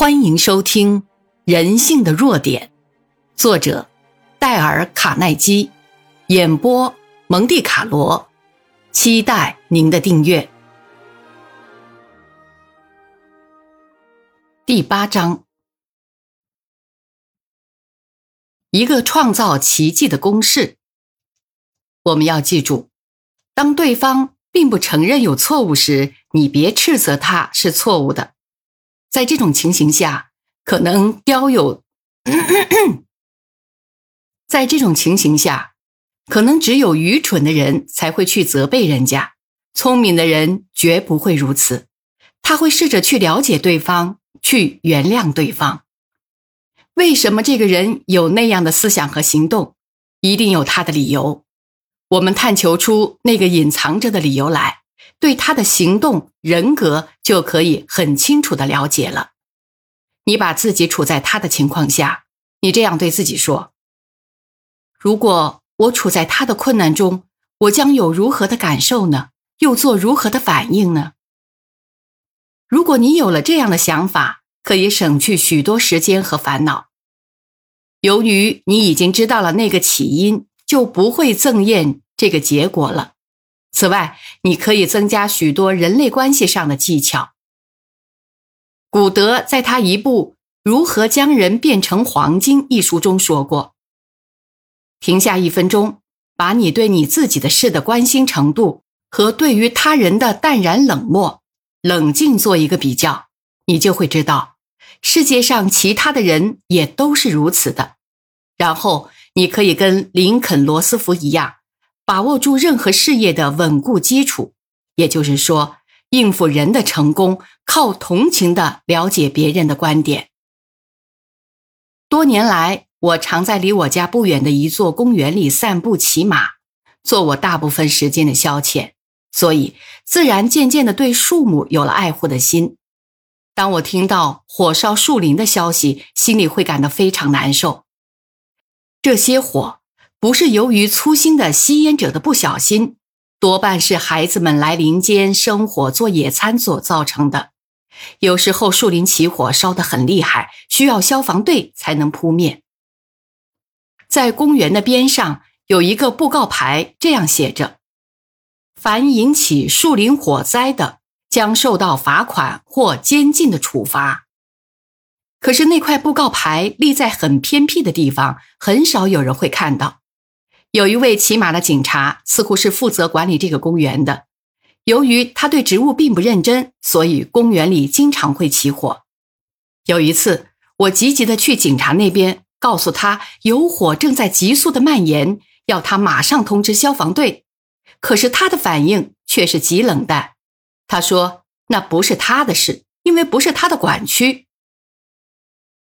欢迎收听《人性的弱点》，作者戴尔·卡耐基，演播蒙蒂卡罗。期待您的订阅。第八章，一个创造奇迹的公式。我们要记住，当对方并不承认有错误时，你别斥责他是错误的。在这种情形下，可能雕有，在这种情形下，可能只有愚蠢的人才会去责备人家，聪明的人绝不会如此。他会试着去了解对方，去原谅对方。为什么这个人有那样的思想和行动？一定有他的理由。我们探求出那个隐藏着的理由来。对他的行动、人格就可以很清楚的了解了。你把自己处在他的情况下，你这样对自己说：“如果我处在他的困难中，我将有如何的感受呢？又做如何的反应呢？”如果你有了这样的想法，可以省去许多时间和烦恼。由于你已经知道了那个起因，就不会憎厌这个结果了。此外，你可以增加许多人类关系上的技巧。古德在他一部《如何将人变成黄金》一书中说过：“停下一分钟，把你对你自己的事的关心程度和对于他人的淡然冷漠、冷静做一个比较，你就会知道，世界上其他的人也都是如此的。然后，你可以跟林肯·罗斯福一样。”把握住任何事业的稳固基础，也就是说，应付人的成功靠同情的了解别人的观点。多年来，我常在离我家不远的一座公园里散步、骑马，做我大部分时间的消遣，所以自然渐渐的对树木有了爱护的心。当我听到火烧树林的消息，心里会感到非常难受。这些火。不是由于粗心的吸烟者的不小心，多半是孩子们来林间生火做野餐所造成的。有时候树林起火烧得很厉害，需要消防队才能扑灭。在公园的边上有一个布告牌，这样写着：“凡引起树林火灾的，将受到罚款或监禁的处罚。”可是那块布告牌立在很偏僻的地方，很少有人会看到。有一位骑马的警察，似乎是负责管理这个公园的。由于他对职务并不认真，所以公园里经常会起火。有一次，我急急的去警察那边，告诉他有火正在急速的蔓延，要他马上通知消防队。可是他的反应却是极冷淡。他说：“那不是他的事，因为不是他的管区。”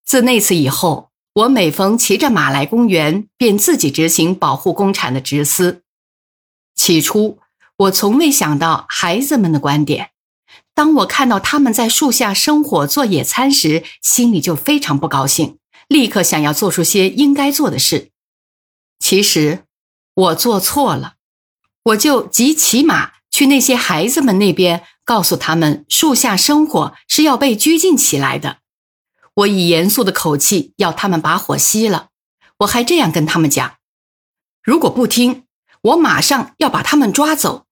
自那次以后。我每逢骑着马来公园，便自己执行保护公产的职司。起初，我从未想到孩子们的观点。当我看到他们在树下生火做野餐时，心里就非常不高兴，立刻想要做出些应该做的事。其实，我做错了，我就急骑马去那些孩子们那边，告诉他们树下生火是要被拘禁起来的。我以严肃的口气要他们把火熄了，我还这样跟他们讲：如果不听，我马上要把他们抓走。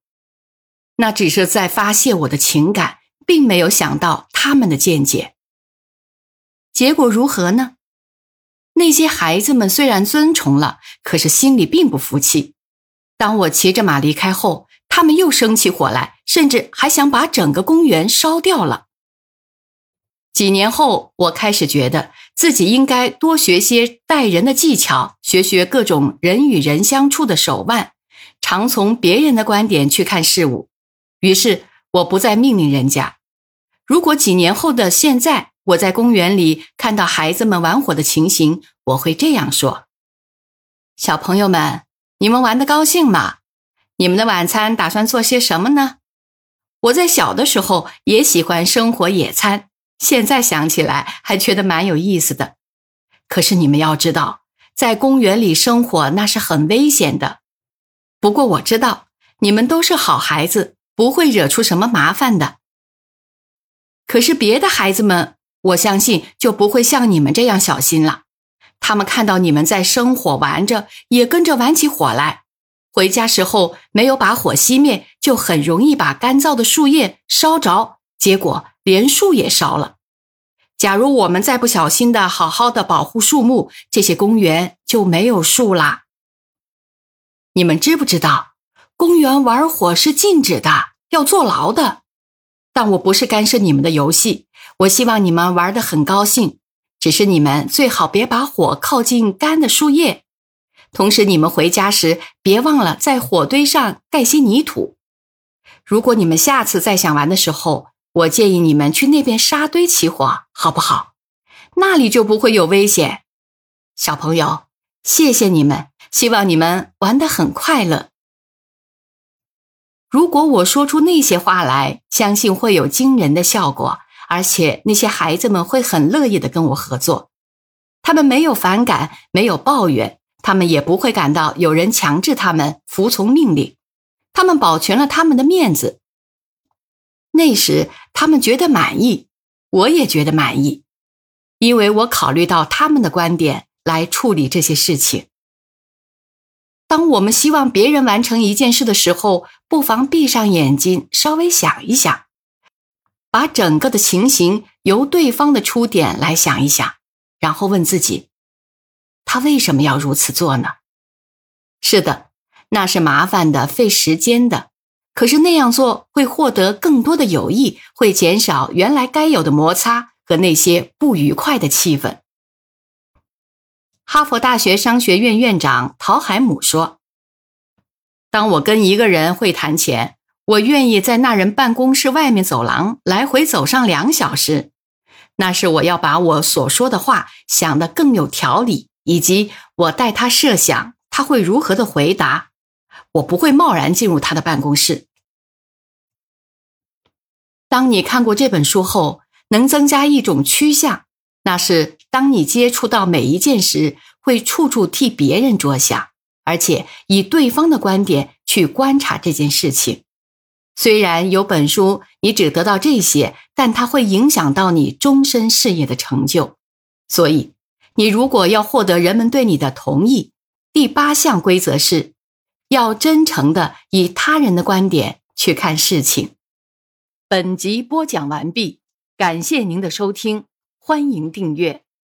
那只是在发泄我的情感，并没有想到他们的见解。结果如何呢？那些孩子们虽然遵从了，可是心里并不服气。当我骑着马离开后，他们又生起火来，甚至还想把整个公园烧掉了。几年后，我开始觉得自己应该多学些待人的技巧，学学各种人与人相处的手腕，常从别人的观点去看事物。于是，我不再命令人家。如果几年后的现在，我在公园里看到孩子们玩火的情形，我会这样说：“小朋友们，你们玩的高兴吗？你们的晚餐打算做些什么呢？我在小的时候也喜欢生火野餐。”现在想起来还觉得蛮有意思的，可是你们要知道，在公园里生火那是很危险的。不过我知道你们都是好孩子，不会惹出什么麻烦的。可是别的孩子们，我相信就不会像你们这样小心了。他们看到你们在生火玩着，也跟着玩起火来。回家时候没有把火熄灭，就很容易把干燥的树叶烧着，结果连树也烧了。假如我们再不小心的好好的保护树木，这些公园就没有树啦。你们知不知道，公园玩火是禁止的，要坐牢的。但我不是干涉你们的游戏，我希望你们玩得很高兴。只是你们最好别把火靠近干的树叶，同时你们回家时别忘了在火堆上盖些泥土。如果你们下次再想玩的时候，我建议你们去那边沙堆起火，好不好？那里就不会有危险。小朋友，谢谢你们，希望你们玩得很快乐。如果我说出那些话来，相信会有惊人的效果。而且那些孩子们会很乐意的跟我合作，他们没有反感，没有抱怨，他们也不会感到有人强制他们服从命令，他们保全了他们的面子。那时他们觉得满意，我也觉得满意，因为我考虑到他们的观点来处理这些事情。当我们希望别人完成一件事的时候，不妨闭上眼睛，稍微想一想。把整个的情形由对方的出点来想一想，然后问自己：他为什么要如此做呢？是的，那是麻烦的、费时间的。可是那样做会获得更多的友谊，会减少原来该有的摩擦和那些不愉快的气氛。哈佛大学商学院院长陶海姆说：“当我跟一个人会谈前。”我愿意在那人办公室外面走廊来回走上两小时，那是我要把我所说的话想得更有条理，以及我带他设想他会如何的回答。我不会贸然进入他的办公室。当你看过这本书后，能增加一种趋向，那是当你接触到每一件时，会处处替别人着想，而且以对方的观点去观察这件事情。虽然有本书，你只得到这些，但它会影响到你终身事业的成就。所以，你如果要获得人们对你的同意，第八项规则是，要真诚的以他人的观点去看事情。本集播讲完毕，感谢您的收听，欢迎订阅。